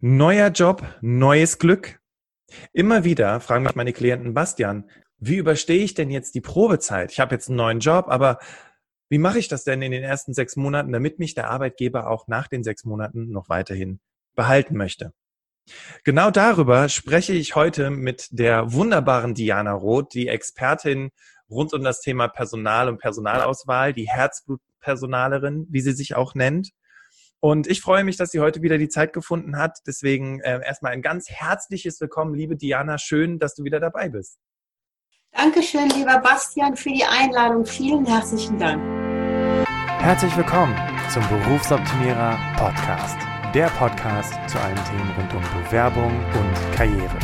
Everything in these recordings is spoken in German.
Neuer Job, neues Glück. Immer wieder fragen mich meine Klienten, Bastian, wie überstehe ich denn jetzt die Probezeit? Ich habe jetzt einen neuen Job, aber wie mache ich das denn in den ersten sechs Monaten, damit mich der Arbeitgeber auch nach den sechs Monaten noch weiterhin behalten möchte? Genau darüber spreche ich heute mit der wunderbaren Diana Roth, die Expertin rund um das Thema Personal und Personalauswahl, die Herzblutpersonalerin, wie sie sich auch nennt. Und ich freue mich, dass sie heute wieder die Zeit gefunden hat. Deswegen äh, erstmal ein ganz herzliches Willkommen, liebe Diana. Schön, dass du wieder dabei bist. Dankeschön, lieber Bastian, für die Einladung. Vielen herzlichen Dank. Herzlich willkommen zum Berufsoptimierer Podcast. Der Podcast zu allen Themen rund um Bewerbung und Karriere.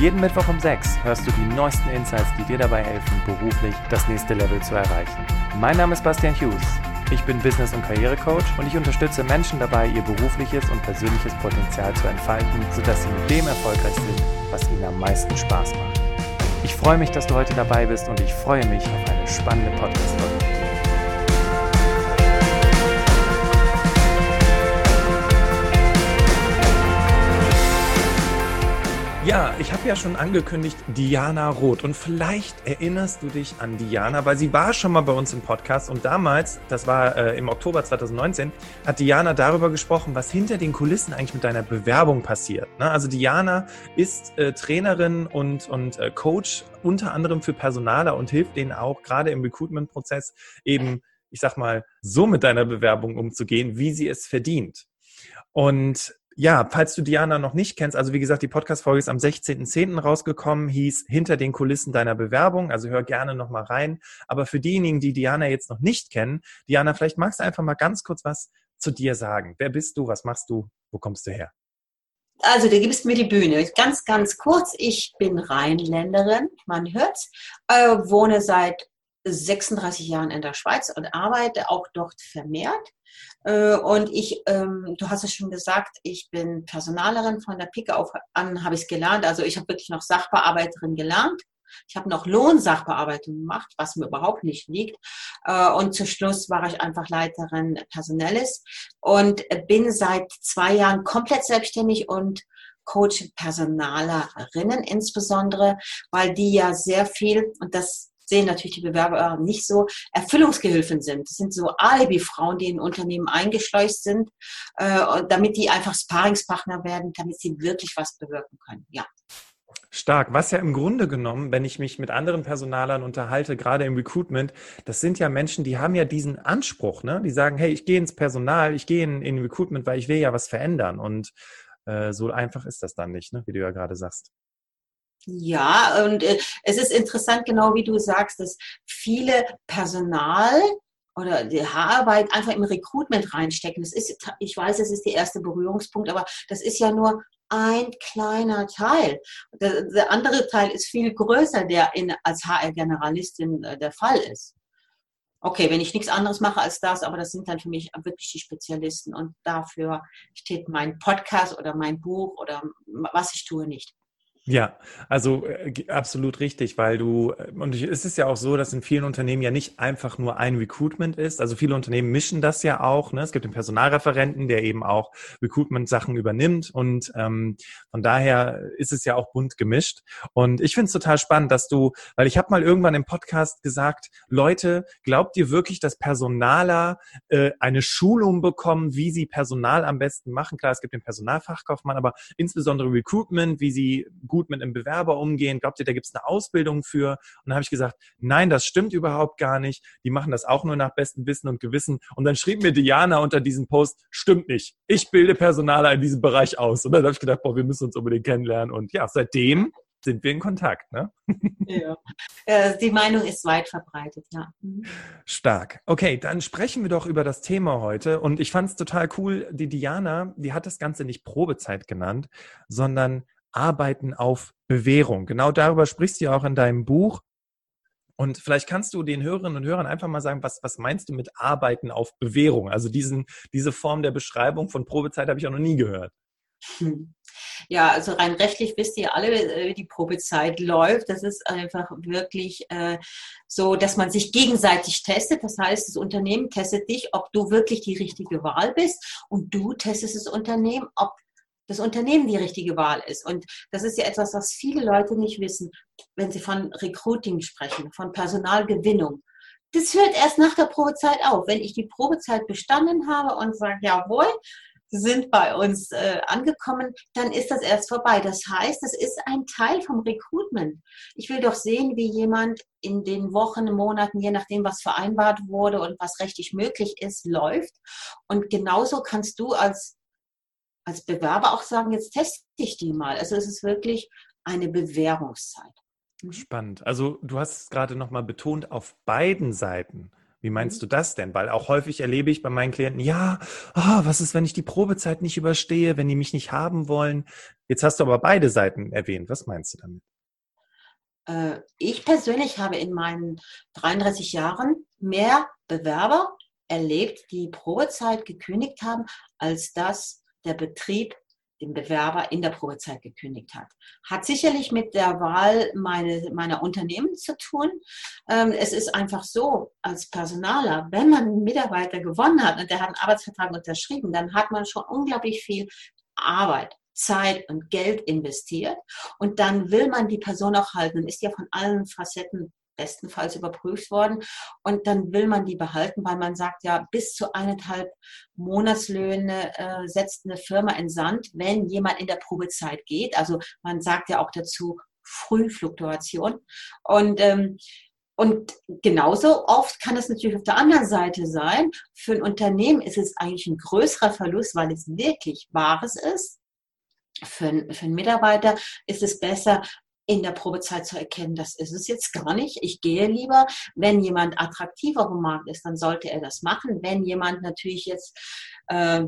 Jeden Mittwoch um 6 hörst du die neuesten Insights, die dir dabei helfen, beruflich das nächste Level zu erreichen. Mein Name ist Bastian Hughes. Ich bin Business- und Karrierecoach und ich unterstütze Menschen dabei, ihr berufliches und persönliches Potenzial zu entfalten, sodass sie mit dem erfolgreich sind, was ihnen am meisten Spaß macht. Ich freue mich, dass du heute dabei bist und ich freue mich auf eine spannende Podcast-Folge. Ja, ich habe ja schon angekündigt, Diana Roth. Und vielleicht erinnerst du dich an Diana, weil sie war schon mal bei uns im Podcast. Und damals, das war äh, im Oktober 2019, hat Diana darüber gesprochen, was hinter den Kulissen eigentlich mit deiner Bewerbung passiert. Ne? Also Diana ist äh, Trainerin und, und äh, Coach unter anderem für Personaler und hilft denen auch gerade im Recruitment-Prozess eben, ich sag mal, so mit deiner Bewerbung umzugehen, wie sie es verdient. Und ja, falls du Diana noch nicht kennst, also wie gesagt, die Podcast-Folge ist am 16.10. rausgekommen, hieß Hinter den Kulissen deiner Bewerbung, also hör gerne nochmal rein. Aber für diejenigen, die Diana jetzt noch nicht kennen, Diana, vielleicht magst du einfach mal ganz kurz was zu dir sagen. Wer bist du? Was machst du? Wo kommst du her? Also, du gibst mir die Bühne. Ganz, ganz kurz. Ich bin Rheinländerin, man hört's, äh, wohne seit 36 Jahren in der Schweiz und arbeite auch dort vermehrt. Äh, und ich, ähm, du hast es schon gesagt, ich bin Personalerin von der Pike auf an, habe ich es gelernt. Also ich habe wirklich noch Sachbearbeiterin gelernt. Ich habe noch Lohnsachbearbeitung gemacht, was mir überhaupt nicht liegt. Äh, und zu Schluss war ich einfach Leiterin Personelles und bin seit zwei Jahren komplett selbstständig und Coach Personalerinnen insbesondere, weil die ja sehr viel, und das sehen natürlich die Bewerber nicht so, Erfüllungsgehilfen sind. Das sind so Alibi-Frauen, die in Unternehmen eingeschleust sind, äh, damit die einfach Sparingspartner werden, damit sie wirklich was bewirken können. Ja. Stark. Was ja im Grunde genommen, wenn ich mich mit anderen Personalern unterhalte, gerade im Recruitment, das sind ja Menschen, die haben ja diesen Anspruch, ne? Die sagen, hey, ich gehe ins Personal, ich gehe in, in Recruitment, weil ich will ja was verändern. Und äh, so einfach ist das dann nicht, ne? wie du ja gerade sagst. Ja, und äh, es ist interessant, genau wie du sagst, dass viele Personal oder die Haararbeit einfach im Recruitment reinstecken. Das ist, ich weiß, es ist der erste Berührungspunkt, aber das ist ja nur ein kleiner Teil. Der, der andere Teil ist viel größer, der in, als HR-Generalistin äh, der Fall ist. Okay, wenn ich nichts anderes mache als das, aber das sind dann für mich wirklich die Spezialisten und dafür steht mein Podcast oder mein Buch oder was ich tue nicht. Ja, also äh, absolut richtig, weil du, äh, und es ist ja auch so, dass in vielen Unternehmen ja nicht einfach nur ein Recruitment ist. Also viele Unternehmen mischen das ja auch. Ne? Es gibt den Personalreferenten, der eben auch Recruitment-Sachen übernimmt. Und ähm, von daher ist es ja auch bunt gemischt. Und ich finde es total spannend, dass du, weil ich habe mal irgendwann im Podcast gesagt, Leute, glaubt ihr wirklich, dass Personaler äh, eine Schulung bekommen, wie sie Personal am besten machen? Klar, es gibt den Personalfachkaufmann, aber insbesondere Recruitment, wie sie gut gut mit einem Bewerber umgehen? Glaubt ihr, da gibt es eine Ausbildung für? Und dann habe ich gesagt, nein, das stimmt überhaupt gar nicht. Die machen das auch nur nach bestem Wissen und Gewissen. Und dann schrieb mir Diana unter diesem Post, stimmt nicht. Ich bilde Personaler in diesem Bereich aus. Und dann habe ich gedacht, boah, wir müssen uns unbedingt kennenlernen. Und ja, seitdem sind wir in Kontakt. Ne? Ja. Äh, die Meinung ist weit verbreitet, ja. Mhm. Stark. Okay, dann sprechen wir doch über das Thema heute. Und ich fand es total cool, die Diana, die hat das Ganze nicht Probezeit genannt, sondern Arbeiten auf Bewährung. Genau darüber sprichst du ja auch in deinem Buch. Und vielleicht kannst du den Hörerinnen und Hörern einfach mal sagen, was, was meinst du mit Arbeiten auf Bewährung? Also diesen, diese Form der Beschreibung von Probezeit habe ich auch noch nie gehört. Hm. Ja, also rein rechtlich wisst ihr alle, wie die Probezeit läuft. Das ist einfach wirklich äh, so, dass man sich gegenseitig testet. Das heißt, das Unternehmen testet dich, ob du wirklich die richtige Wahl bist und du testest das Unternehmen, ob das Unternehmen die richtige Wahl ist. Und das ist ja etwas, was viele Leute nicht wissen, wenn sie von Recruiting sprechen, von Personalgewinnung. Das hört erst nach der Probezeit auf. Wenn ich die Probezeit bestanden habe und sage, jawohl, Sie sind bei uns äh, angekommen, dann ist das erst vorbei. Das heißt, es ist ein Teil vom Recruitment. Ich will doch sehen, wie jemand in den Wochen, Monaten, je nachdem, was vereinbart wurde und was rechtlich möglich ist, läuft. Und genauso kannst du als als Bewerber auch sagen, jetzt teste ich die mal. Also es ist wirklich eine Bewährungszeit. Mhm. Spannend. Also du hast es gerade nochmal betont, auf beiden Seiten. Wie meinst mhm. du das denn? Weil auch häufig erlebe ich bei meinen Klienten, ja, oh, was ist, wenn ich die Probezeit nicht überstehe, wenn die mich nicht haben wollen? Jetzt hast du aber beide Seiten erwähnt. Was meinst du damit? Äh, ich persönlich habe in meinen 33 Jahren mehr Bewerber erlebt, die Probezeit gekündigt haben, als das der Betrieb den Bewerber in der Probezeit gekündigt hat. Hat sicherlich mit der Wahl meine, meiner Unternehmen zu tun. Ähm, es ist einfach so, als Personaler, wenn man einen Mitarbeiter gewonnen hat und der hat einen Arbeitsvertrag unterschrieben, dann hat man schon unglaublich viel Arbeit, Zeit und Geld investiert. Und dann will man die Person auch halten und ist ja von allen Facetten bestenfalls überprüft worden. Und dann will man die behalten, weil man sagt ja, bis zu eineinhalb Monatslöhne äh, setzt eine Firma in Sand, wenn jemand in der Probezeit geht. Also man sagt ja auch dazu Frühfluktuation. Und ähm, und genauso oft kann es natürlich auf der anderen Seite sein. Für ein Unternehmen ist es eigentlich ein größerer Verlust, weil es wirklich Wahres ist. Für, für einen Mitarbeiter ist es besser, in der Probezeit zu erkennen, das ist es jetzt gar nicht. Ich gehe lieber, wenn jemand attraktiver am Markt ist, dann sollte er das machen. Wenn jemand natürlich jetzt äh,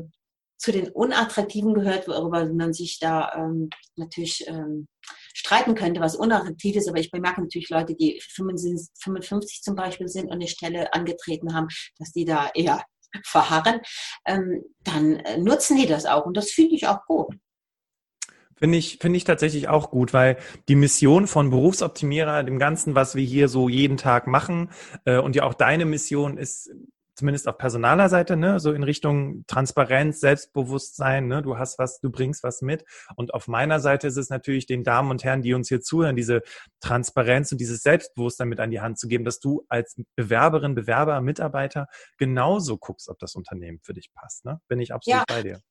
zu den Unattraktiven gehört, worüber man sich da ähm, natürlich ähm, streiten könnte, was unattraktiv ist. Aber ich bemerke natürlich Leute, die 55 zum Beispiel sind und eine Stelle angetreten haben, dass die da eher verharren, ähm, dann äh, nutzen die das auch. Und das finde ich auch gut. Finde ich, finde ich tatsächlich auch gut, weil die Mission von Berufsoptimierer, dem Ganzen, was wir hier so jeden Tag machen, äh, und ja auch deine Mission ist zumindest auf personaler Seite, ne, so in Richtung Transparenz, Selbstbewusstsein, ne, du hast was, du bringst was mit. Und auf meiner Seite ist es natürlich den Damen und Herren, die uns hier zuhören, diese Transparenz und dieses Selbstbewusstsein mit an die Hand zu geben, dass du als Bewerberin, Bewerber, Mitarbeiter genauso guckst, ob das Unternehmen für dich passt. Ne? Bin ich absolut ja. bei dir.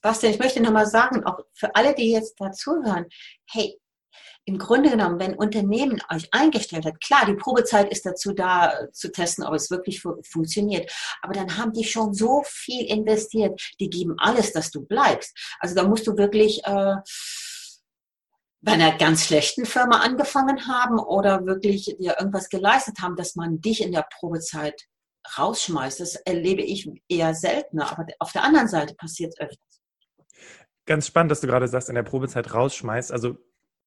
Bastian, ich möchte nochmal sagen, auch für alle, die jetzt dazuhören, hey, im Grunde genommen, wenn Unternehmen euch eingestellt hat, klar, die Probezeit ist dazu da zu testen, ob es wirklich funktioniert. Aber dann haben die schon so viel investiert, die geben alles, dass du bleibst. Also da musst du wirklich äh, bei einer ganz schlechten Firma angefangen haben oder wirklich dir irgendwas geleistet haben, dass man dich in der Probezeit rausschmeißt. Das erlebe ich eher seltener, aber auf der anderen Seite passiert es öfters. Ganz spannend, dass du gerade sagst, in der Probezeit rausschmeißt. Also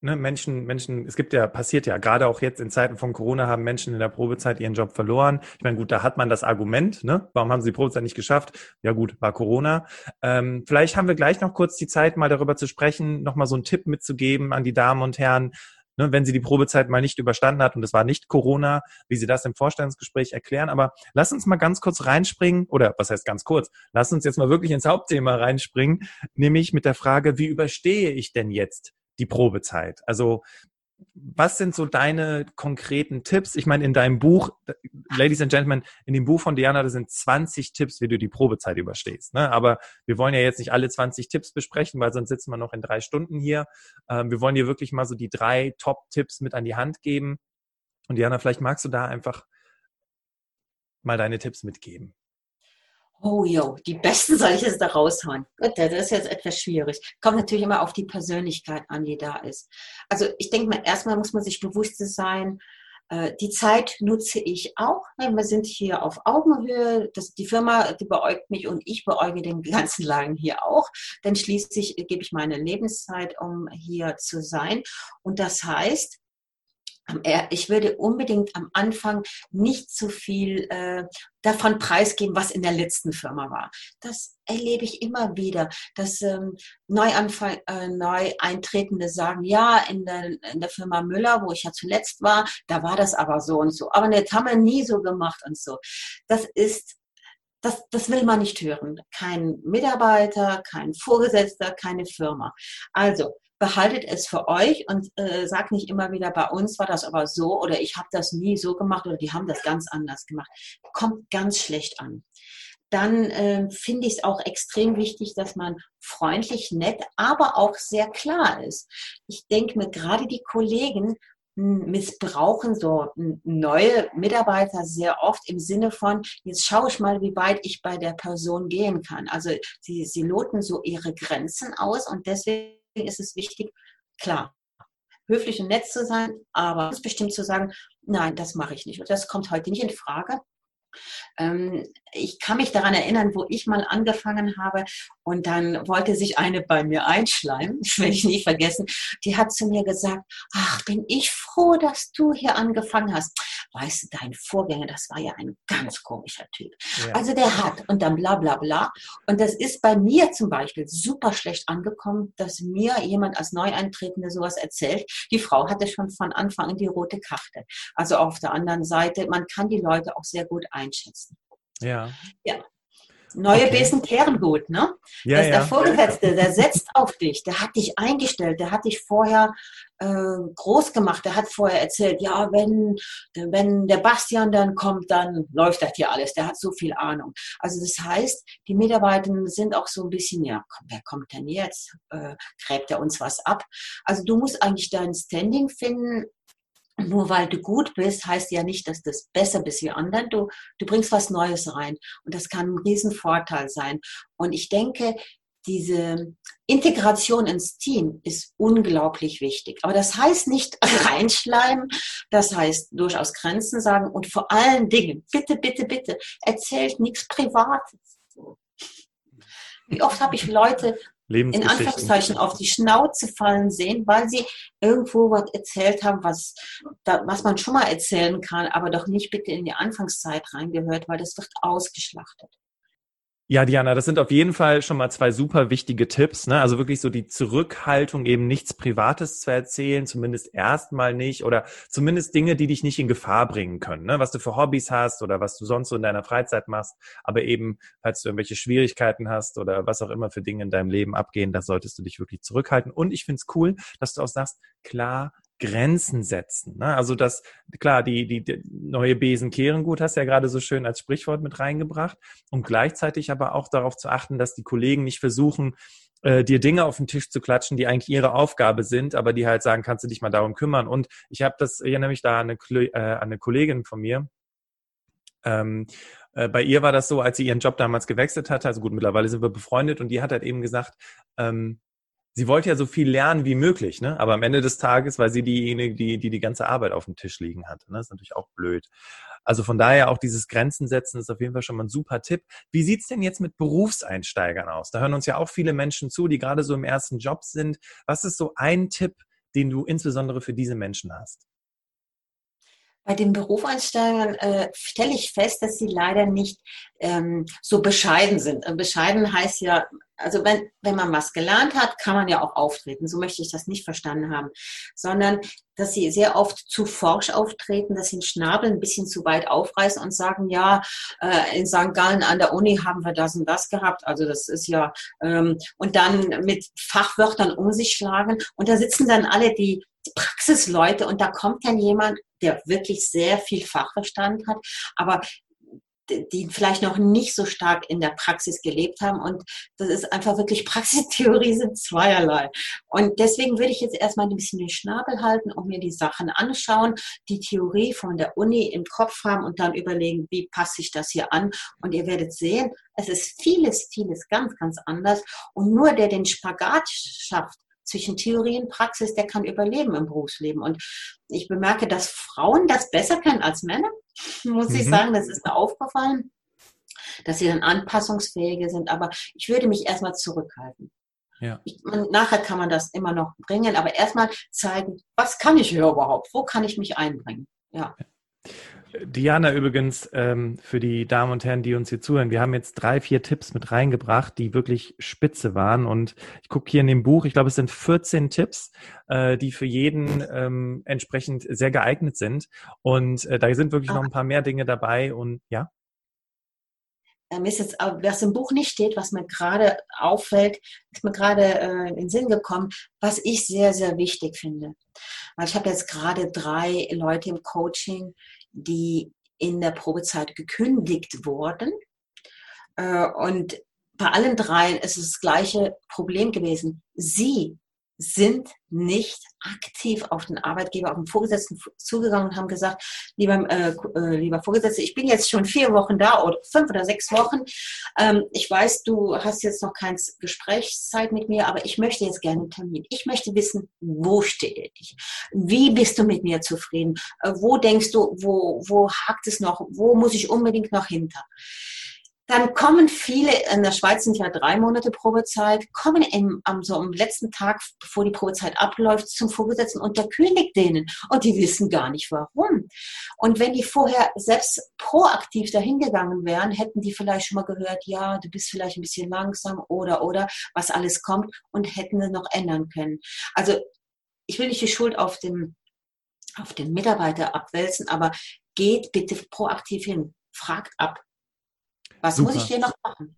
ne, Menschen, Menschen, es gibt ja, passiert ja, gerade auch jetzt in Zeiten von Corona haben Menschen in der Probezeit ihren Job verloren. Ich meine, gut, da hat man das Argument, ne? Warum haben sie die Probezeit nicht geschafft? Ja gut, war Corona. Ähm, vielleicht haben wir gleich noch kurz die Zeit, mal darüber zu sprechen, nochmal so einen Tipp mitzugeben an die Damen und Herren, ne, wenn sie die Probezeit mal nicht überstanden hat und es war nicht Corona, wie sie das im Vorstellungsgespräch erklären. Aber lass uns mal ganz kurz reinspringen, oder was heißt ganz kurz, lass uns jetzt mal wirklich ins Hauptthema reinspringen, nämlich mit der Frage, wie überstehe ich denn jetzt die Probezeit? Also was sind so deine konkreten Tipps? Ich meine, in deinem Buch, Ladies and Gentlemen, in dem Buch von Diana, da sind 20 Tipps, wie du die Probezeit überstehst. Ne? Aber wir wollen ja jetzt nicht alle 20 Tipps besprechen, weil sonst sitzen wir noch in drei Stunden hier. Ähm, wir wollen dir wirklich mal so die drei Top-Tipps mit an die Hand geben. Und Diana, vielleicht magst du da einfach mal deine Tipps mitgeben. Oh jo, die besten soll ich jetzt da raushauen. Gut, das ist jetzt etwas schwierig. Kommt natürlich immer auf die Persönlichkeit an, die da ist. Also ich denke mal, erstmal muss man sich bewusst sein, äh, die Zeit nutze ich auch. Wir sind hier auf Augenhöhe. Das, die Firma, die beäugt mich und ich beäuge den ganzen Lagen hier auch. Denn schließlich gebe ich meine Lebenszeit, um hier zu sein. Und das heißt, ich würde unbedingt am Anfang nicht zu viel äh, davon preisgeben, was in der letzten Firma war. Das erlebe ich immer wieder, dass ähm, Neuanfang, äh, Neueintretende sagen, ja, in der, in der Firma Müller, wo ich ja zuletzt war, da war das aber so und so. Aber das haben wir nie so gemacht und so. Das ist das, das will man nicht hören. Kein Mitarbeiter, kein Vorgesetzter, keine Firma. Also behaltet es für euch und äh, sagt nicht immer wieder, bei uns war das aber so oder ich habe das nie so gemacht oder die haben das ganz anders gemacht. Kommt ganz schlecht an. Dann äh, finde ich es auch extrem wichtig, dass man freundlich, nett, aber auch sehr klar ist. Ich denke mir, gerade die Kollegen missbrauchen so neue Mitarbeiter sehr oft im Sinne von, jetzt schaue ich mal, wie weit ich bei der Person gehen kann. Also sie, sie loten so ihre Grenzen aus und deswegen ist es wichtig, klar, höflich und nett zu sein, aber bestimmt zu sagen, nein, das mache ich nicht. Und das kommt heute nicht in Frage. Ähm, ich kann mich daran erinnern, wo ich mal angefangen habe und dann wollte sich eine bei mir einschleimen, das werde ich nie vergessen. Die hat zu mir gesagt, ach, bin ich froh, dass du hier angefangen hast. Weißt du, dein Vorgänger, das war ja ein ganz komischer Typ. Ja. Also der hat und dann bla bla bla. Und das ist bei mir zum Beispiel super schlecht angekommen, dass mir jemand als Neueintretende sowas erzählt. Die Frau hatte schon von Anfang an die rote Karte. Also auf der anderen Seite, man kann die Leute auch sehr gut einschätzen. Ja. Ja. Neue okay. Besen kehren gut, ne? Ja, das ist ja. der Vorgesetzte, der setzt auf dich, der hat dich eingestellt, der hat dich vorher äh, groß gemacht, der hat vorher erzählt, ja, wenn, wenn der Bastian dann kommt, dann läuft das hier alles, der hat so viel Ahnung. Also das heißt, die Mitarbeiter sind auch so ein bisschen, ja, komm, wer kommt denn jetzt? Äh, gräbt er uns was ab? Also du musst eigentlich dein Standing finden, nur weil du gut bist, heißt ja nicht, dass du besser bist wie anderen. Du, du bringst was Neues rein. Und das kann ein Riesenvorteil sein. Und ich denke, diese Integration ins Team ist unglaublich wichtig. Aber das heißt nicht reinschleimen, das heißt durchaus Grenzen sagen und vor allen Dingen, bitte, bitte, bitte, erzählt nichts Privates. Wie oft habe ich Leute in Anführungszeichen auf die Schnauze fallen sehen, weil sie irgendwo was erzählt haben, was, da, was man schon mal erzählen kann, aber doch nicht bitte in die Anfangszeit reingehört, weil das wird ausgeschlachtet. Ja, Diana, das sind auf jeden Fall schon mal zwei super wichtige Tipps. Ne? Also wirklich so die Zurückhaltung, eben nichts Privates zu erzählen, zumindest erstmal nicht oder zumindest Dinge, die dich nicht in Gefahr bringen können. Ne? Was du für Hobbys hast oder was du sonst so in deiner Freizeit machst. Aber eben, falls du irgendwelche Schwierigkeiten hast oder was auch immer für Dinge in deinem Leben abgehen, da solltest du dich wirklich zurückhalten. Und ich finde es cool, dass du auch sagst, klar, Grenzen setzen. Ne? Also das, klar, die, die, die neue Besen kehren gut, hast du ja gerade so schön als Sprichwort mit reingebracht. Und gleichzeitig aber auch darauf zu achten, dass die Kollegen nicht versuchen, äh, dir Dinge auf den Tisch zu klatschen, die eigentlich ihre Aufgabe sind, aber die halt sagen, kannst du dich mal darum kümmern. Und ich habe das, ich erinnere mich da an eine, äh, an eine Kollegin von mir, ähm, äh, bei ihr war das so, als sie ihren Job damals gewechselt hatte, also gut, mittlerweile sind wir befreundet und die hat halt eben gesagt, ähm, sie wollte ja so viel lernen wie möglich, ne? Aber am Ende des Tages war sie diejenige, die die, die ganze Arbeit auf dem Tisch liegen hatte. Ne? Das ist natürlich auch blöd. Also von daher auch dieses Grenzen setzen ist auf jeden Fall schon mal ein super Tipp. Wie sieht's denn jetzt mit Berufseinsteigern aus? Da hören uns ja auch viele Menschen zu, die gerade so im ersten Job sind. Was ist so ein Tipp, den du insbesondere für diese Menschen hast? Bei den Berufseinsteigern äh, stelle ich fest, dass sie leider nicht ähm, so bescheiden sind. Bescheiden heißt ja, also wenn, wenn man was gelernt hat, kann man ja auch auftreten. So möchte ich das nicht verstanden haben. Sondern, dass sie sehr oft zu forsch auftreten, dass sie den Schnabel ein bisschen zu weit aufreißen und sagen, ja, äh, in St. Gallen an der Uni haben wir das und das gehabt. Also das ist ja, ähm, und dann mit Fachwörtern um sich schlagen. Und da sitzen dann alle die Praxisleute und da kommt dann jemand, der wirklich sehr viel Fachverstand hat, aber die vielleicht noch nicht so stark in der Praxis gelebt haben. Und das ist einfach wirklich Praxistheorie sind zweierlei. Und deswegen würde ich jetzt erstmal ein bisschen den Schnabel halten und mir die Sachen anschauen, die Theorie von der Uni im Kopf haben und dann überlegen, wie passe ich das hier an. Und ihr werdet sehen, es ist vieles, vieles ganz, ganz anders. Und nur der den Spagat schafft, zwischen Theorie und Praxis, der kann überleben im Berufsleben. Und ich bemerke, dass Frauen das besser können als Männer muss mhm. ich sagen. Das ist mir aufgefallen, dass sie dann anpassungsfähiger sind. Aber ich würde mich erstmal zurückhalten. Ja. Ich, man, nachher kann man das immer noch bringen, aber erstmal zeigen, was kann ich hier überhaupt? Wo kann ich mich einbringen? Ja. Diana übrigens, ähm, für die Damen und Herren, die uns hier zuhören, wir haben jetzt drei, vier Tipps mit reingebracht, die wirklich spitze waren. Und ich gucke hier in dem Buch, ich glaube, es sind 14 Tipps, äh, die für jeden ähm, entsprechend sehr geeignet sind. Und äh, da sind wirklich noch ein paar mehr Dinge dabei. Und ja. äh, mir ist jetzt, was im Buch nicht steht, was mir gerade auffällt, ist mir gerade äh, in den Sinn gekommen, was ich sehr, sehr wichtig finde. Weil ich habe jetzt gerade drei Leute im Coaching, die in der Probezeit gekündigt wurden. Äh, und bei allen dreien ist es das gleiche Problem gewesen. Sie sind nicht aktiv auf den Arbeitgeber, auf den Vorgesetzten zugegangen und haben gesagt, lieber, äh, äh, lieber Vorgesetzter, ich bin jetzt schon vier Wochen da oder fünf oder sechs Wochen. Ähm, ich weiß, du hast jetzt noch keine Gesprächszeit mit mir, aber ich möchte jetzt gerne einen Termin. Ich möchte wissen, wo stehe ich? Wie bist du mit mir zufrieden? Äh, wo denkst du, wo, wo hakt es noch? Wo muss ich unbedingt noch hinter? Dann kommen viele, in der Schweiz sind ja drei Monate Probezeit, kommen im, am, so am letzten Tag, bevor die Probezeit abläuft, zum Vorgesetzten und der kündigt denen. Und die wissen gar nicht warum. Und wenn die vorher selbst proaktiv dahingegangen wären, hätten die vielleicht schon mal gehört, ja, du bist vielleicht ein bisschen langsam oder, oder, was alles kommt und hätten es noch ändern können. Also, ich will nicht die Schuld auf den, auf den Mitarbeiter abwälzen, aber geht bitte proaktiv hin. Fragt ab, was Super. muss ich hier noch machen?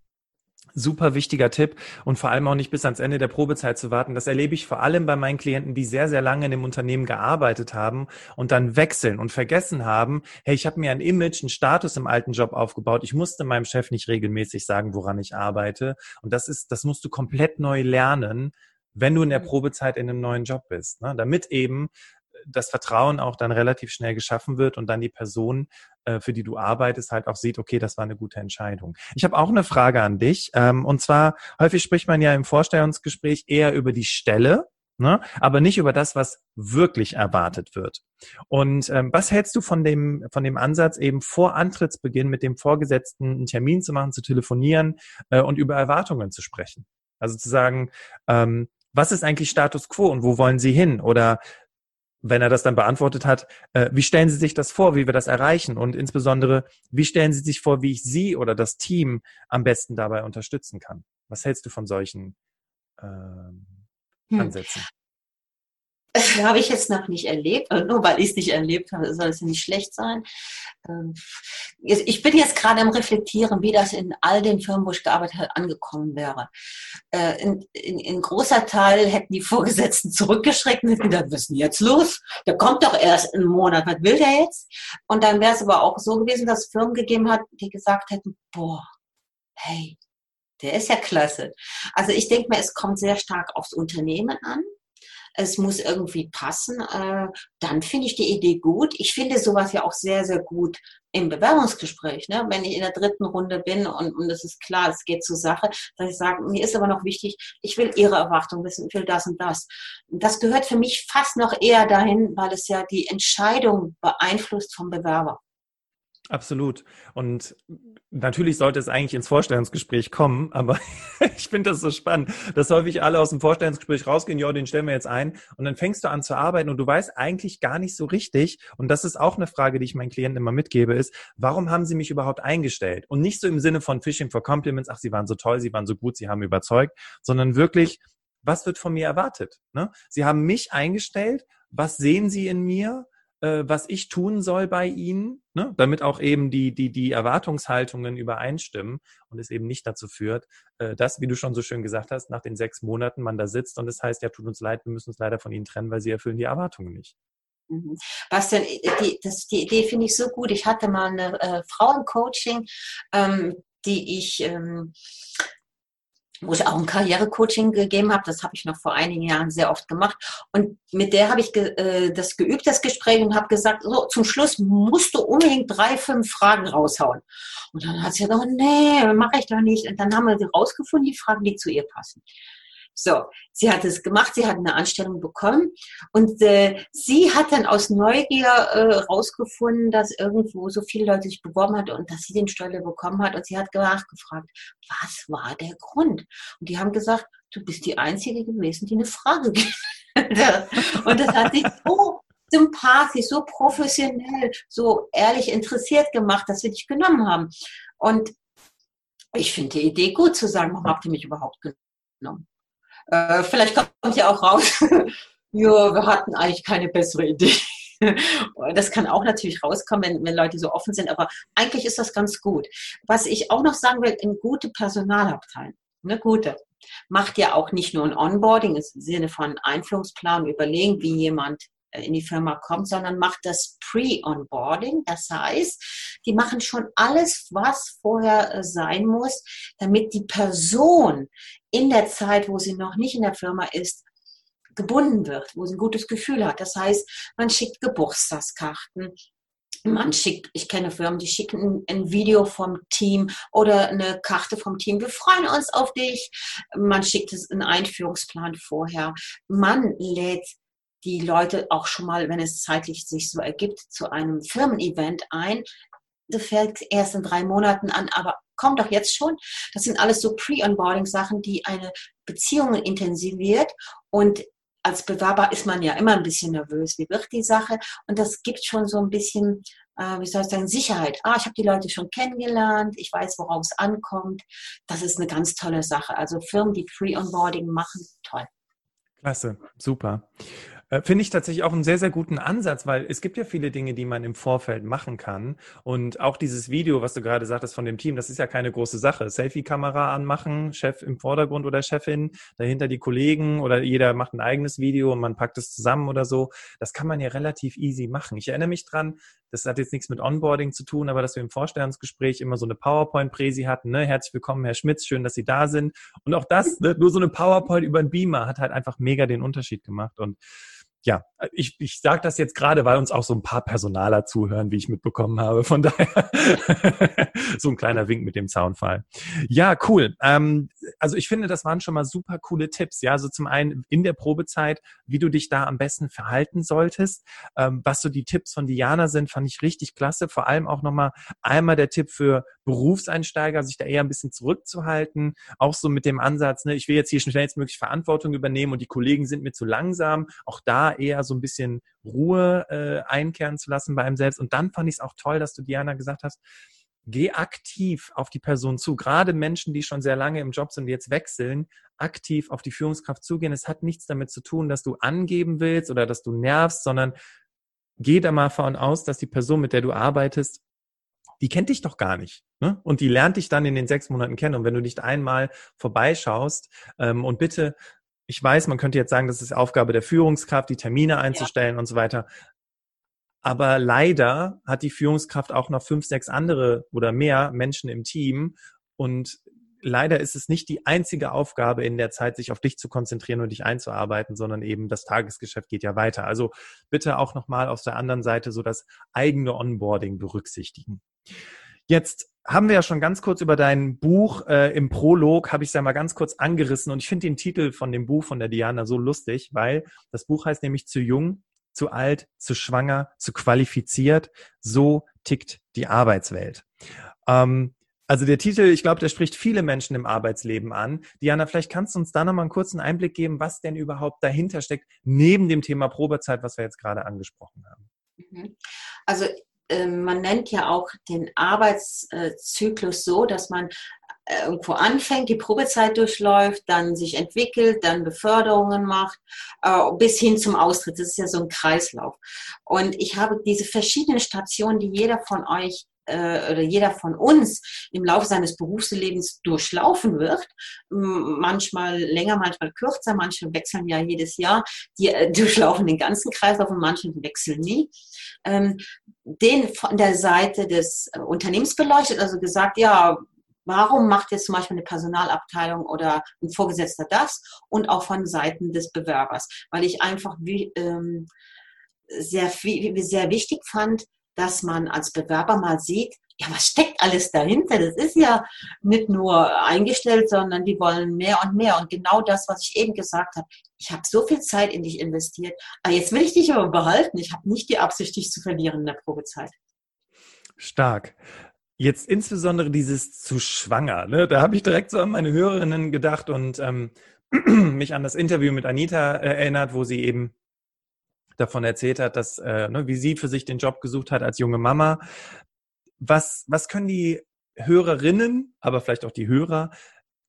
Super wichtiger Tipp und vor allem auch nicht bis ans Ende der Probezeit zu warten. Das erlebe ich vor allem bei meinen Klienten, die sehr, sehr lange in dem Unternehmen gearbeitet haben und dann wechseln und vergessen haben, hey, ich habe mir ein Image, einen Status im alten Job aufgebaut. Ich musste meinem Chef nicht regelmäßig sagen, woran ich arbeite. Und das ist, das musst du komplett neu lernen, wenn du in der mhm. Probezeit in einem neuen Job bist, ne? damit eben das Vertrauen auch dann relativ schnell geschaffen wird und dann die Person, für die du arbeitest, halt auch sieht, okay, das war eine gute Entscheidung. Ich habe auch eine Frage an dich. Ähm, und zwar, häufig spricht man ja im Vorstellungsgespräch eher über die Stelle, ne? aber nicht über das, was wirklich erwartet wird. Und ähm, was hältst du von dem, von dem Ansatz, eben vor Antrittsbeginn mit dem Vorgesetzten einen Termin zu machen, zu telefonieren äh, und über Erwartungen zu sprechen? Also zu sagen, ähm, was ist eigentlich Status quo und wo wollen Sie hin? Oder wenn er das dann beantwortet hat, äh, wie stellen Sie sich das vor, wie wir das erreichen? Und insbesondere, wie stellen Sie sich vor, wie ich Sie oder das Team am besten dabei unterstützen kann? Was hältst du von solchen ähm, hm. Ansätzen? Hm. Habe ich jetzt noch nicht erlebt. Nur weil ich es nicht erlebt habe, soll es ja nicht schlecht sein. Ähm, ich bin jetzt gerade am Reflektieren, wie das in all den Firmen, wo ich gearbeitet habe, angekommen wäre. Äh, in, in, in großer Teil hätten die Vorgesetzten zurückgeschreckt und hätten gedacht, was ist denn jetzt los? Der kommt doch erst einen Monat, was will der jetzt? Und dann wäre es aber auch so gewesen, dass es Firmen gegeben hat, die gesagt hätten, boah, hey, der ist ja klasse. Also ich denke mir, es kommt sehr stark aufs Unternehmen an es muss irgendwie passen, äh, dann finde ich die Idee gut. Ich finde sowas ja auch sehr, sehr gut im Bewerbungsgespräch. Ne? Wenn ich in der dritten Runde bin und, und es ist klar, es geht zur Sache, dass ich sage, mir ist aber noch wichtig, ich will Ihre Erwartung wissen, ich will das und das. Das gehört für mich fast noch eher dahin, weil es ja die Entscheidung beeinflusst vom Bewerber. Absolut. Und natürlich sollte es eigentlich ins Vorstellungsgespräch kommen, aber ich finde das so spannend, dass häufig alle aus dem Vorstellungsgespräch rausgehen, ja, den stellen wir jetzt ein und dann fängst du an zu arbeiten und du weißt eigentlich gar nicht so richtig, und das ist auch eine Frage, die ich meinen Klienten immer mitgebe, ist, warum haben sie mich überhaupt eingestellt? Und nicht so im Sinne von Fishing for Compliments, ach, sie waren so toll, sie waren so gut, sie haben überzeugt, sondern wirklich, was wird von mir erwartet? Ne? Sie haben mich eingestellt, was sehen sie in mir? Äh, was ich tun soll bei ihnen, ne? damit auch eben die, die, die Erwartungshaltungen übereinstimmen und es eben nicht dazu führt, äh, dass, wie du schon so schön gesagt hast, nach den sechs Monaten man da sitzt und es heißt, ja, tut uns leid, wir müssen uns leider von ihnen trennen, weil sie erfüllen die Erwartungen nicht. Mhm. Bastian, die, das, die Idee finde ich so gut. Ich hatte mal eine äh, Frauencoaching, ähm, die ich ähm, wo ich auch ein Karrierecoaching gegeben habe. Das habe ich noch vor einigen Jahren sehr oft gemacht. Und mit der habe ich ge äh, das geübt, das Gespräch, und habe gesagt, so zum Schluss musst du unbedingt drei, fünf Fragen raushauen. Und dann hat sie gesagt, oh, nee, mache ich doch nicht. Und dann haben wir rausgefunden, die Fragen, die zu ihr passen. So, sie hat es gemacht, sie hat eine Anstellung bekommen und äh, sie hat dann aus Neugier äh, rausgefunden, dass irgendwo so viele Leute sich beworben hatten und dass sie den Stelle bekommen hat und sie hat nachgefragt, was war der Grund? Und die haben gesagt, du bist die Einzige gewesen, die eine Frage gestellt Und das hat sie so sympathisch, so professionell, so ehrlich interessiert gemacht, dass wir dich genommen haben. Und ich finde die Idee gut zu sagen, warum habt ihr mich überhaupt genommen? Äh, vielleicht kommt ja auch raus, ja, wir hatten eigentlich keine bessere Idee. Das kann auch natürlich rauskommen, wenn, wenn Leute so offen sind, aber eigentlich ist das ganz gut. Was ich auch noch sagen will, eine gute Personalabteilung, eine gute, macht ja auch nicht nur ein Onboarding im Sinne von Einführungsplan, überlegen, wie jemand in die Firma kommt, sondern macht das Pre-Onboarding. Das heißt, die machen schon alles, was vorher äh, sein muss, damit die Person in der Zeit, wo sie noch nicht in der Firma ist, gebunden wird, wo sie ein gutes Gefühl hat. Das heißt, man schickt Geburtstagskarten, man schickt, ich kenne Firmen, die schicken ein, Video vom Team oder eine Karte vom Team. Wir freuen uns auf dich. Man schickt einen Einführungsplan vorher. Man lädt die Leute auch schon mal, wenn es zeitlich sich so ergibt, zu einem Firmen-Event ein. Das fällt erst in drei Monaten an, aber kommt doch jetzt schon. Das sind alles so Pre-Onboarding-Sachen, die eine Beziehung intensiviert und als Bewerber ist man ja immer ein bisschen nervös. Wie wird die Sache? Und das gibt schon so ein bisschen, äh, wie soll ich sagen, Sicherheit. Ah, ich habe die Leute schon kennengelernt. Ich weiß, worauf es ankommt. Das ist eine ganz tolle Sache. Also Firmen, die Pre-Onboarding machen, toll. Klasse, super. Äh, finde ich tatsächlich auch einen sehr, sehr guten Ansatz, weil es gibt ja viele Dinge, die man im Vorfeld machen kann. Und auch dieses Video, was du gerade sagtest von dem Team, das ist ja keine große Sache. Selfie-Kamera anmachen, Chef im Vordergrund oder Chefin, dahinter die Kollegen oder jeder macht ein eigenes Video und man packt es zusammen oder so. Das kann man ja relativ easy machen. Ich erinnere mich dran, das hat jetzt nichts mit Onboarding zu tun, aber dass wir im Vorstellungsgespräch immer so eine PowerPoint-Präsi hatten. Ne? Herzlich willkommen, Herr Schmitz, schön, dass Sie da sind. Und auch das, ne? nur so eine PowerPoint über einen Beamer hat halt einfach mega den Unterschied gemacht. Und ja, ich, ich sage das jetzt gerade, weil uns auch so ein paar Personaler zuhören, wie ich mitbekommen habe. Von daher so ein kleiner Wink mit dem Zaunfall. Ja, cool. Ähm, also ich finde, das waren schon mal super coole Tipps. Ja, also zum einen in der Probezeit, wie du dich da am besten verhalten solltest. Ähm, was so die Tipps von Diana sind, fand ich richtig klasse. Vor allem auch nochmal einmal der Tipp für Berufseinsteiger, sich da eher ein bisschen zurückzuhalten. Auch so mit dem Ansatz, ne, ich will jetzt hier schnellstmöglich Verantwortung übernehmen und die Kollegen sind mir zu langsam. Auch da eher so ein bisschen Ruhe äh, einkehren zu lassen bei einem selbst. Und dann fand ich es auch toll, dass du Diana gesagt hast, geh aktiv auf die Person zu. Gerade Menschen, die schon sehr lange im Job sind und jetzt wechseln, aktiv auf die Führungskraft zugehen. Es hat nichts damit zu tun, dass du angeben willst oder dass du nervst, sondern geh da mal von aus, dass die Person, mit der du arbeitest, die kennt dich doch gar nicht. Ne? Und die lernt dich dann in den sechs Monaten kennen. Und wenn du nicht einmal vorbeischaust ähm, und bitte, ich weiß, man könnte jetzt sagen, das ist Aufgabe der Führungskraft, die Termine einzustellen ja. und so weiter. Aber leider hat die Führungskraft auch noch fünf, sechs andere oder mehr Menschen im Team. Und leider ist es nicht die einzige Aufgabe in der Zeit, sich auf dich zu konzentrieren und dich einzuarbeiten, sondern eben das Tagesgeschäft geht ja weiter. Also bitte auch nochmal auf der anderen Seite so das eigene Onboarding berücksichtigen. Jetzt haben wir ja schon ganz kurz über dein Buch äh, im Prolog, habe ich es ja mal ganz kurz angerissen und ich finde den Titel von dem Buch von der Diana so lustig, weil das Buch heißt nämlich zu jung, zu alt, zu schwanger, zu qualifiziert. So tickt die Arbeitswelt. Ähm, also der Titel, ich glaube, der spricht viele Menschen im Arbeitsleben an. Diana, vielleicht kannst du uns da nochmal einen kurzen Einblick geben, was denn überhaupt dahinter steckt, neben dem Thema Probezeit, was wir jetzt gerade angesprochen haben. Mhm. Also man nennt ja auch den Arbeitszyklus so, dass man äh, irgendwo anfängt, die Probezeit durchläuft, dann sich entwickelt, dann Beförderungen macht, äh, bis hin zum Austritt. Das ist ja so ein Kreislauf. Und ich habe diese verschiedenen Stationen, die jeder von euch äh, oder jeder von uns im Laufe seines Berufslebens durchlaufen wird. Manchmal länger, manchmal kürzer, manche wechseln ja jedes Jahr, die durchlaufen den ganzen Kreislauf und manche wechseln nie. Ähm, den von der Seite des äh, Unternehmens beleuchtet, also gesagt, ja, warum macht jetzt zum Beispiel eine Personalabteilung oder ein Vorgesetzter das? Und auch von Seiten des Bewerbers, weil ich einfach wie, ähm, sehr, sehr wichtig fand, dass man als Bewerber mal sieht, ja, was steckt alles dahinter? Das ist ja nicht nur eingestellt, sondern die wollen mehr und mehr. Und genau das, was ich eben gesagt habe, ich habe so viel Zeit in dich investiert, aber jetzt will ich dich aber behalten. Ich habe nicht die Absicht, dich zu verlieren in der Probezeit. Stark. Jetzt insbesondere dieses zu schwanger. Ne? Da habe ich direkt so an meine Hörerinnen gedacht und ähm, mich an das Interview mit Anita äh, erinnert, wo sie eben davon erzählt hat, dass, äh, ne, wie sie für sich den Job gesucht hat als junge Mama. Was, was können die Hörerinnen, aber vielleicht auch die Hörer,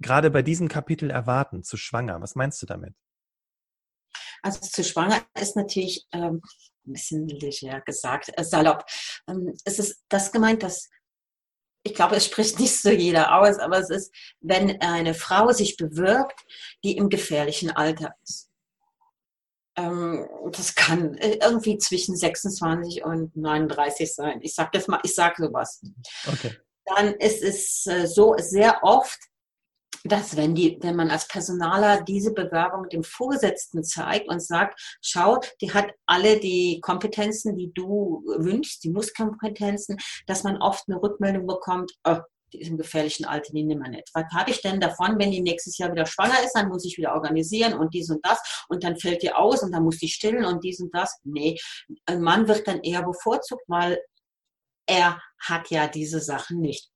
gerade bei diesem Kapitel erwarten, zu schwanger? Was meinst du damit? Also zu schwanger ist natürlich ähm, ein bisschen leger gesagt, äh, salopp. Ähm, es ist das gemeint, dass ich glaube, es spricht nicht so jeder aus, aber es ist, wenn eine Frau sich bewirbt, die im gefährlichen Alter ist. Ähm, das kann äh, irgendwie zwischen 26 und 39 sein. Ich sage das mal, ich sage sowas. Okay. Dann ist es äh, so sehr oft, dass wenn, die, wenn man als Personaler diese Bewerbung dem Vorgesetzten zeigt und sagt, schau, die hat alle die Kompetenzen, die du wünschst, die Musskompetenzen, dass man oft eine Rückmeldung bekommt, oh, die ist im gefährlichen Alter, die nimmt man nicht. Was habe ich denn davon, wenn die nächstes Jahr wieder schwanger ist, dann muss ich wieder organisieren und dies und das und dann fällt die aus und dann muss die stillen und dies und das. Nee, ein Mann wird dann eher bevorzugt, weil er hat ja diese Sachen nicht.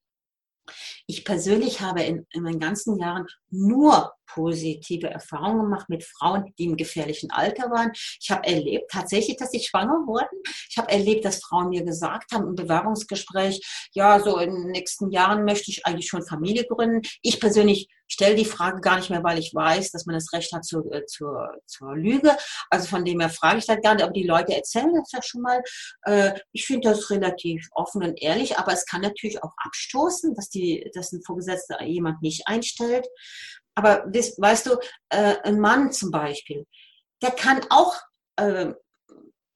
Ich persönlich habe in, in, meinen ganzen Jahren nur positive Erfahrungen gemacht mit Frauen, die im gefährlichen Alter waren. Ich habe erlebt tatsächlich, dass sie schwanger wurden. Ich habe erlebt, dass Frauen mir gesagt haben im Bewerbungsgespräch, ja, so in den nächsten Jahren möchte ich eigentlich schon Familie gründen. Ich persönlich stelle die Frage gar nicht mehr, weil ich weiß, dass man das Recht hat zur, äh, zur, zur Lüge. Also von dem her frage ich das gar nicht, aber die Leute erzählen das ja schon mal. Äh, ich finde das relativ offen und ehrlich, aber es kann natürlich auch abstoßen, dass, die, dass ein Vorgesetzter jemand nicht einstellt. Aber das, weißt du, äh, ein Mann zum Beispiel, der kann auch äh,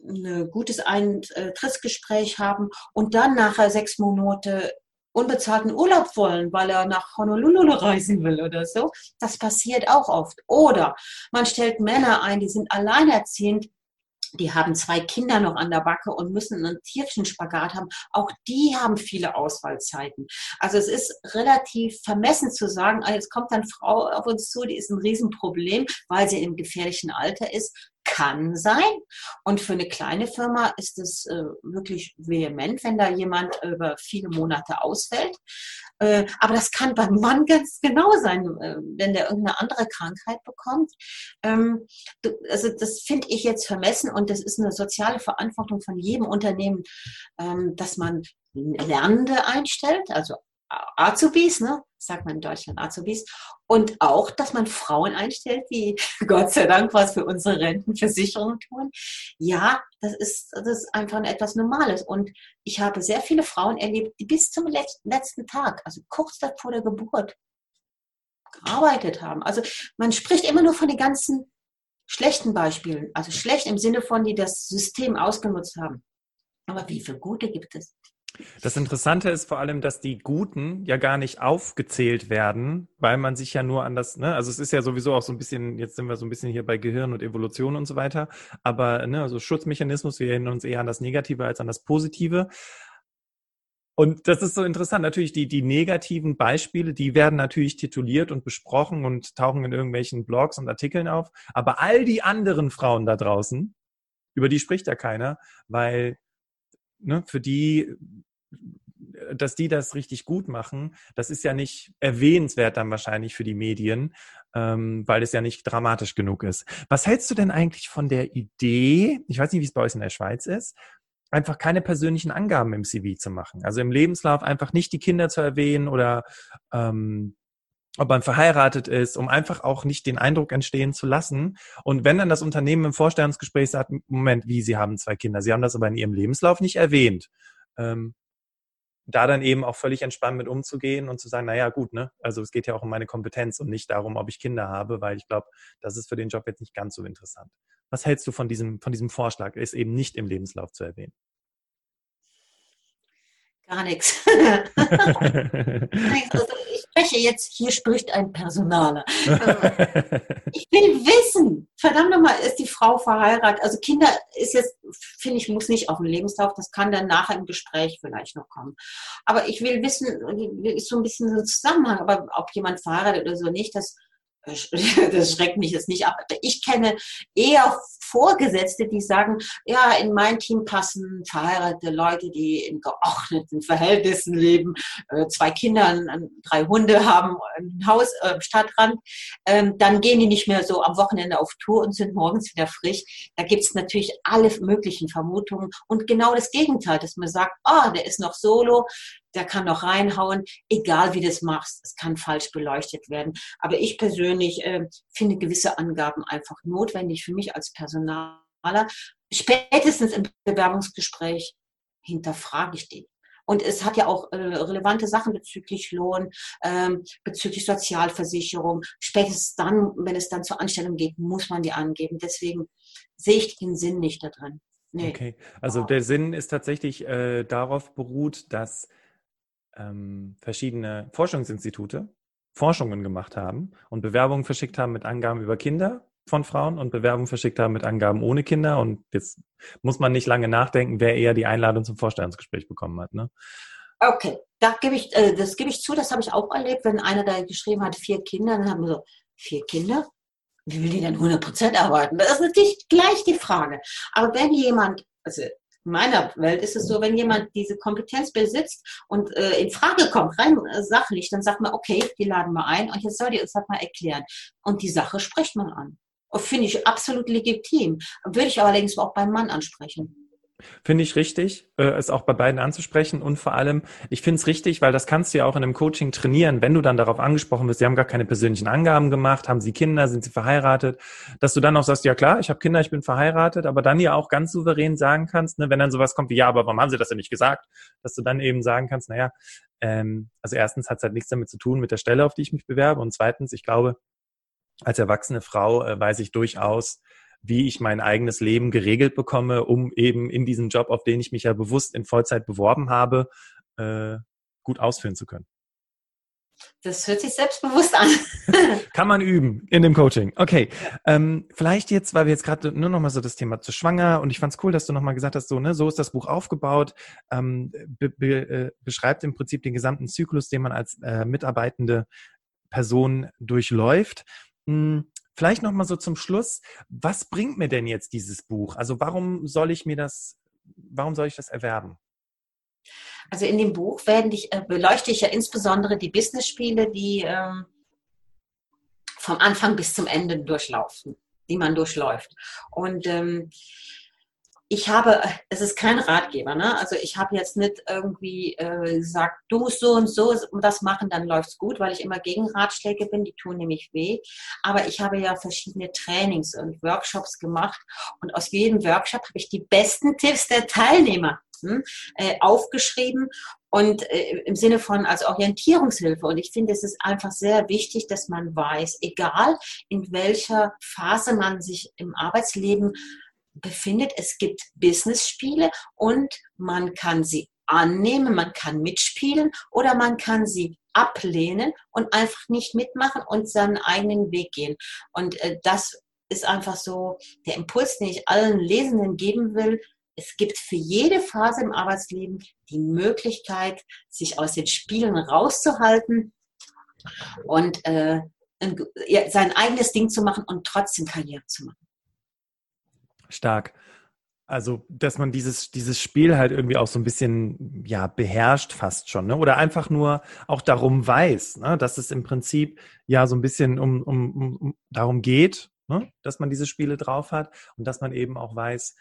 ein gutes Eintrittsgespräch haben und dann nachher sechs Monate unbezahlten Urlaub wollen, weil er nach Honolulu reisen will oder so. Das passiert auch oft. Oder man stellt Männer ein, die sind alleinerziehend, die haben zwei Kinder noch an der Backe und müssen einen tierischen Spagat haben. Auch die haben viele Auswahlzeiten. Also es ist relativ vermessen zu sagen, ah, jetzt kommt eine Frau auf uns zu, die ist ein Riesenproblem, weil sie im gefährlichen Alter ist. Kann sein. Und für eine kleine Firma ist es äh, wirklich vehement, wenn da jemand über viele Monate ausfällt. Äh, aber das kann beim Mann ganz genau sein, äh, wenn der irgendeine andere Krankheit bekommt. Ähm, also das finde ich jetzt vermessen und das ist eine soziale Verantwortung von jedem Unternehmen, ähm, dass man Lernende einstellt, also Azubis, ne? sagt man in Deutschland Azubis. Und auch, dass man Frauen einstellt, die Gott sei Dank was für unsere Rentenversicherung tun. Ja, das ist, das ist einfach etwas Normales. Und ich habe sehr viele Frauen erlebt, die bis zum letzten Tag, also kurz vor der Geburt, gearbeitet haben. Also man spricht immer nur von den ganzen schlechten Beispielen. Also schlecht im Sinne von, die das System ausgenutzt haben. Aber wie viele gute gibt es? Das Interessante ist vor allem, dass die Guten ja gar nicht aufgezählt werden, weil man sich ja nur an das, ne, also es ist ja sowieso auch so ein bisschen, jetzt sind wir so ein bisschen hier bei Gehirn und Evolution und so weiter, aber ne, also Schutzmechanismus, wir erinnern uns eher an das Negative als an das Positive. Und das ist so interessant. Natürlich, die, die negativen Beispiele, die werden natürlich tituliert und besprochen und tauchen in irgendwelchen Blogs und Artikeln auf. Aber all die anderen Frauen da draußen, über die spricht ja keiner, weil ne, für die dass die das richtig gut machen, das ist ja nicht erwähnenswert dann wahrscheinlich für die Medien, ähm, weil es ja nicht dramatisch genug ist. Was hältst du denn eigentlich von der Idee, ich weiß nicht, wie es bei euch in der Schweiz ist, einfach keine persönlichen Angaben im CV zu machen? Also im Lebenslauf einfach nicht die Kinder zu erwähnen oder ähm, ob man verheiratet ist, um einfach auch nicht den Eindruck entstehen zu lassen. Und wenn dann das Unternehmen im Vorstellungsgespräch sagt, Moment, wie, Sie haben zwei Kinder, Sie haben das aber in Ihrem Lebenslauf nicht erwähnt. Ähm, da dann eben auch völlig entspannt mit umzugehen und zu sagen, naja, gut, ne? Also es geht ja auch um meine Kompetenz und nicht darum, ob ich Kinder habe, weil ich glaube, das ist für den Job jetzt nicht ganz so interessant. Was hältst du von diesem, von diesem Vorschlag, es eben nicht im Lebenslauf zu erwähnen? Gar nichts. ich spreche jetzt, hier spricht ein Personaler. ich will wissen, verdammt nochmal, ist die Frau verheiratet? Also Kinder ist jetzt, finde ich, muss nicht auf den Lebenslauf, das kann dann nachher im Gespräch vielleicht noch kommen. Aber ich will wissen, ist so ein bisschen so ein Zusammenhang, aber ob jemand verheiratet oder so nicht, das das schreckt mich jetzt nicht ab. Ich kenne eher Vorgesetzte, die sagen, ja, in mein Team passen verheiratete Leute, die in geordneten Verhältnissen leben, äh, zwei Kinder, drei Hunde haben, ein Haus am Stadtrand. Ähm, dann gehen die nicht mehr so am Wochenende auf Tour und sind morgens wieder frisch. Da gibt es natürlich alle möglichen Vermutungen und genau das Gegenteil, dass man sagt, ah, der ist noch solo, der kann noch reinhauen, egal wie du es machst. Es kann falsch beleuchtet werden. Aber ich persönlich äh, finde gewisse Angaben einfach notwendig für mich als Personaler. Spätestens im Bewerbungsgespräch hinterfrage ich die. Und es hat ja auch äh, relevante Sachen bezüglich Lohn, ähm, bezüglich Sozialversicherung. Spätestens dann, wenn es dann zur Anstellung geht, muss man die angeben. Deswegen sehe ich den Sinn nicht da drin. Nee. Okay, also der Sinn ist tatsächlich äh, darauf beruht, dass ähm, verschiedene Forschungsinstitute Forschungen gemacht haben und Bewerbungen verschickt haben mit Angaben über Kinder von Frauen und Bewerbungen verschickt haben mit Angaben ohne Kinder. Und jetzt muss man nicht lange nachdenken, wer eher die Einladung zum Vorstellungsgespräch bekommen hat. Ne? Okay, da gebe ich, äh, das gebe ich zu, das habe ich auch erlebt, wenn einer da geschrieben hat, vier Kinder, dann haben wir so, vier Kinder? Wie will die denn 100% arbeiten? Das ist natürlich gleich die Frage. Aber wenn jemand, also in meiner Welt ist es so, wenn jemand diese Kompetenz besitzt und äh, in Frage kommt, rein äh, sachlich, dann sagt man, okay, die laden wir ein und jetzt soll die uns das mal erklären. Und die Sache spricht man an. Finde ich absolut legitim. Würde ich allerdings auch beim Mann ansprechen. Finde ich richtig, äh, es auch bei beiden anzusprechen. Und vor allem, ich finde es richtig, weil das kannst du ja auch in einem Coaching trainieren, wenn du dann darauf angesprochen wirst, sie haben gar keine persönlichen Angaben gemacht, haben sie Kinder, sind sie verheiratet, dass du dann auch sagst, ja klar, ich habe Kinder, ich bin verheiratet, aber dann ja auch ganz souverän sagen kannst, ne, wenn dann sowas kommt wie, ja, aber warum haben sie das denn nicht gesagt, dass du dann eben sagen kannst, naja, ähm, also erstens hat es halt nichts damit zu tun mit der Stelle, auf die ich mich bewerbe und zweitens, ich glaube, als erwachsene Frau äh, weiß ich durchaus, wie ich mein eigenes Leben geregelt bekomme, um eben in diesem Job, auf den ich mich ja bewusst in Vollzeit beworben habe, äh, gut ausführen zu können. Das hört sich selbstbewusst an. Kann man üben in dem Coaching. Okay, ähm, vielleicht jetzt, weil wir jetzt gerade nur noch mal so das Thema zu schwanger und ich fand es cool, dass du noch mal gesagt hast, so ne, so ist das Buch aufgebaut, ähm, be be äh, beschreibt im Prinzip den gesamten Zyklus, den man als äh, mitarbeitende Person durchläuft. Hm, vielleicht noch mal so zum Schluss. Was bringt mir denn jetzt dieses Buch? Also warum soll ich mir das, warum soll ich das erwerben? Also in dem Buch dich, äh, beleuchte ich ja insbesondere die Business-Spiele, die ähm, vom Anfang bis zum Ende durchlaufen, die man durchläuft. Und ähm, ich habe, es ist kein Ratgeber, ne? Also ich habe jetzt nicht irgendwie äh, gesagt, du musst so und so und das machen, dann läuft's gut, weil ich immer gegen Ratschläge bin, die tun nämlich weh. Aber ich habe ja verschiedene Trainings und Workshops gemacht und aus jedem Workshop habe ich die besten Tipps der Teilnehmer hm, äh, aufgeschrieben und äh, im Sinne von als Orientierungshilfe. Und ich finde, es ist einfach sehr wichtig, dass man weiß, egal in welcher Phase man sich im Arbeitsleben befindet. Es gibt Business-Spiele und man kann sie annehmen, man kann mitspielen oder man kann sie ablehnen und einfach nicht mitmachen und seinen eigenen Weg gehen. Und äh, das ist einfach so der Impuls, den ich allen Lesenden geben will. Es gibt für jede Phase im Arbeitsleben die Möglichkeit, sich aus den Spielen rauszuhalten und äh, sein eigenes Ding zu machen und trotzdem Karriere zu machen. Stark. Also, dass man dieses, dieses Spiel halt irgendwie auch so ein bisschen, ja, beherrscht fast schon, ne? Oder einfach nur auch darum weiß, ne? Dass es im Prinzip ja so ein bisschen um, um, um darum geht, ne? Dass man diese Spiele drauf hat und dass man eben auch weiß,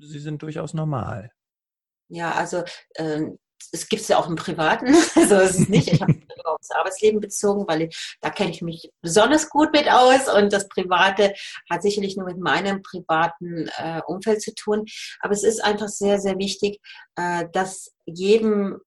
sie sind durchaus normal. Ja, also äh, es gibt es ja auch im Privaten, also es ist nicht, ich habe aufs Arbeitsleben bezogen, weil ich, da kenne ich mich besonders gut mit aus und das Private hat sicherlich nur mit meinem privaten äh, Umfeld zu tun. Aber es ist einfach sehr, sehr wichtig, äh, dass jedem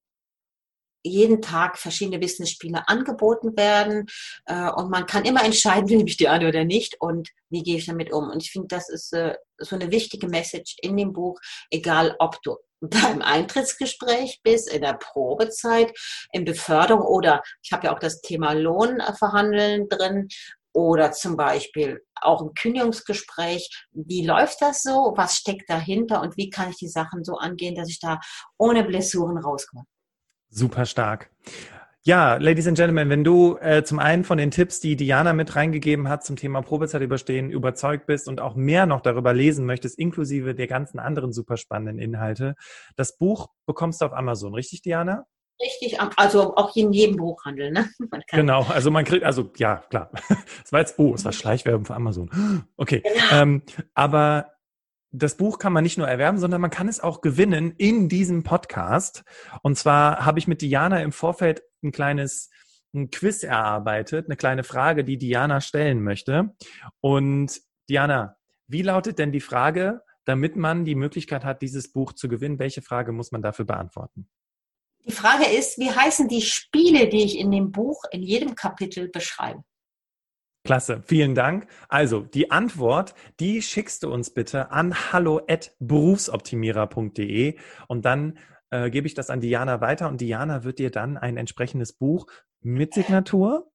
jeden Tag verschiedene Business-Spiele angeboten werden äh, und man kann immer entscheiden, nehme ich die an oder nicht und wie gehe ich damit um. Und ich finde, das ist äh, so eine wichtige Message in dem Buch, egal ob du beim Eintrittsgespräch bist, in der Probezeit, in Beförderung oder ich habe ja auch das Thema Lohnverhandeln drin oder zum Beispiel auch im Kündigungsgespräch. Wie läuft das so? Was steckt dahinter und wie kann ich die Sachen so angehen, dass ich da ohne Blessuren rauskomme? Super stark. Ja, Ladies and Gentlemen, wenn du äh, zum einen von den Tipps, die Diana mit reingegeben hat zum Thema Probezeit überstehen, überzeugt bist und auch mehr noch darüber lesen möchtest, inklusive der ganzen anderen super spannenden Inhalte, das Buch bekommst du auf Amazon, richtig, Diana? Richtig, also auch in jedem Buchhandel, ne? Genau, also man kriegt, also ja, klar. Es war jetzt, oh, es war Schleichwerbung für Amazon. Okay. Genau. Ähm, aber das Buch kann man nicht nur erwerben, sondern man kann es auch gewinnen in diesem Podcast. Und zwar habe ich mit Diana im Vorfeld ein kleines ein Quiz erarbeitet, eine kleine Frage, die Diana stellen möchte. Und Diana, wie lautet denn die Frage, damit man die Möglichkeit hat, dieses Buch zu gewinnen? Welche Frage muss man dafür beantworten? Die Frage ist, wie heißen die Spiele, die ich in dem Buch in jedem Kapitel beschreibe? Klasse, vielen Dank. Also die Antwort, die schickst du uns bitte an hallo@berufsoptimierer.de und dann äh, gebe ich das an Diana weiter und Diana wird dir dann ein entsprechendes Buch mit Signatur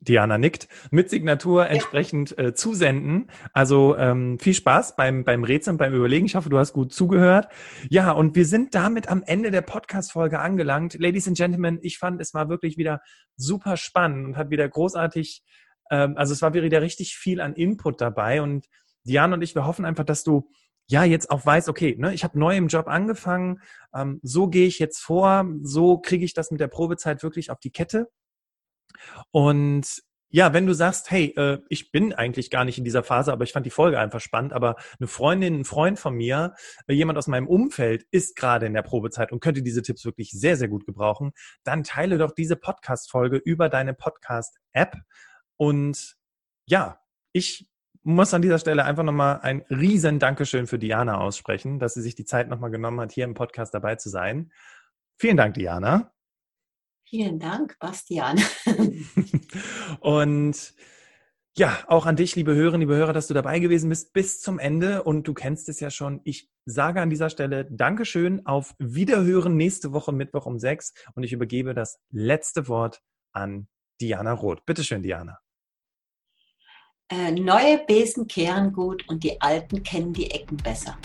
Diana nickt, mit Signatur entsprechend äh, zusenden. Also ähm, viel Spaß beim, beim Rätseln, beim Überlegen. Ich hoffe, du hast gut zugehört. Ja, und wir sind damit am Ende der Podcast-Folge angelangt. Ladies and Gentlemen, ich fand, es war wirklich wieder super spannend und hat wieder großartig, ähm, also es war wieder richtig viel an Input dabei. Und Diana und ich, wir hoffen einfach, dass du ja jetzt auch weißt, okay, ne, ich habe neu im Job angefangen, ähm, so gehe ich jetzt vor, so kriege ich das mit der Probezeit wirklich auf die Kette und ja, wenn du sagst, hey, äh, ich bin eigentlich gar nicht in dieser Phase, aber ich fand die Folge einfach spannend, aber eine Freundin, ein Freund von mir, äh, jemand aus meinem Umfeld ist gerade in der Probezeit und könnte diese Tipps wirklich sehr, sehr gut gebrauchen, dann teile doch diese Podcast-Folge über deine Podcast-App. Und ja, ich muss an dieser Stelle einfach nochmal ein riesen Dankeschön für Diana aussprechen, dass sie sich die Zeit nochmal genommen hat, hier im Podcast dabei zu sein. Vielen Dank, Diana. Vielen Dank, Bastian. und ja, auch an dich, liebe Hörerinnen, liebe Hörer, dass du dabei gewesen bist bis zum Ende. Und du kennst es ja schon. Ich sage an dieser Stelle Dankeschön, auf Wiederhören nächste Woche Mittwoch um sechs. Und ich übergebe das letzte Wort an Diana Roth. Bitte schön, Diana. Äh, neue Besen kehren gut und die alten kennen die Ecken besser.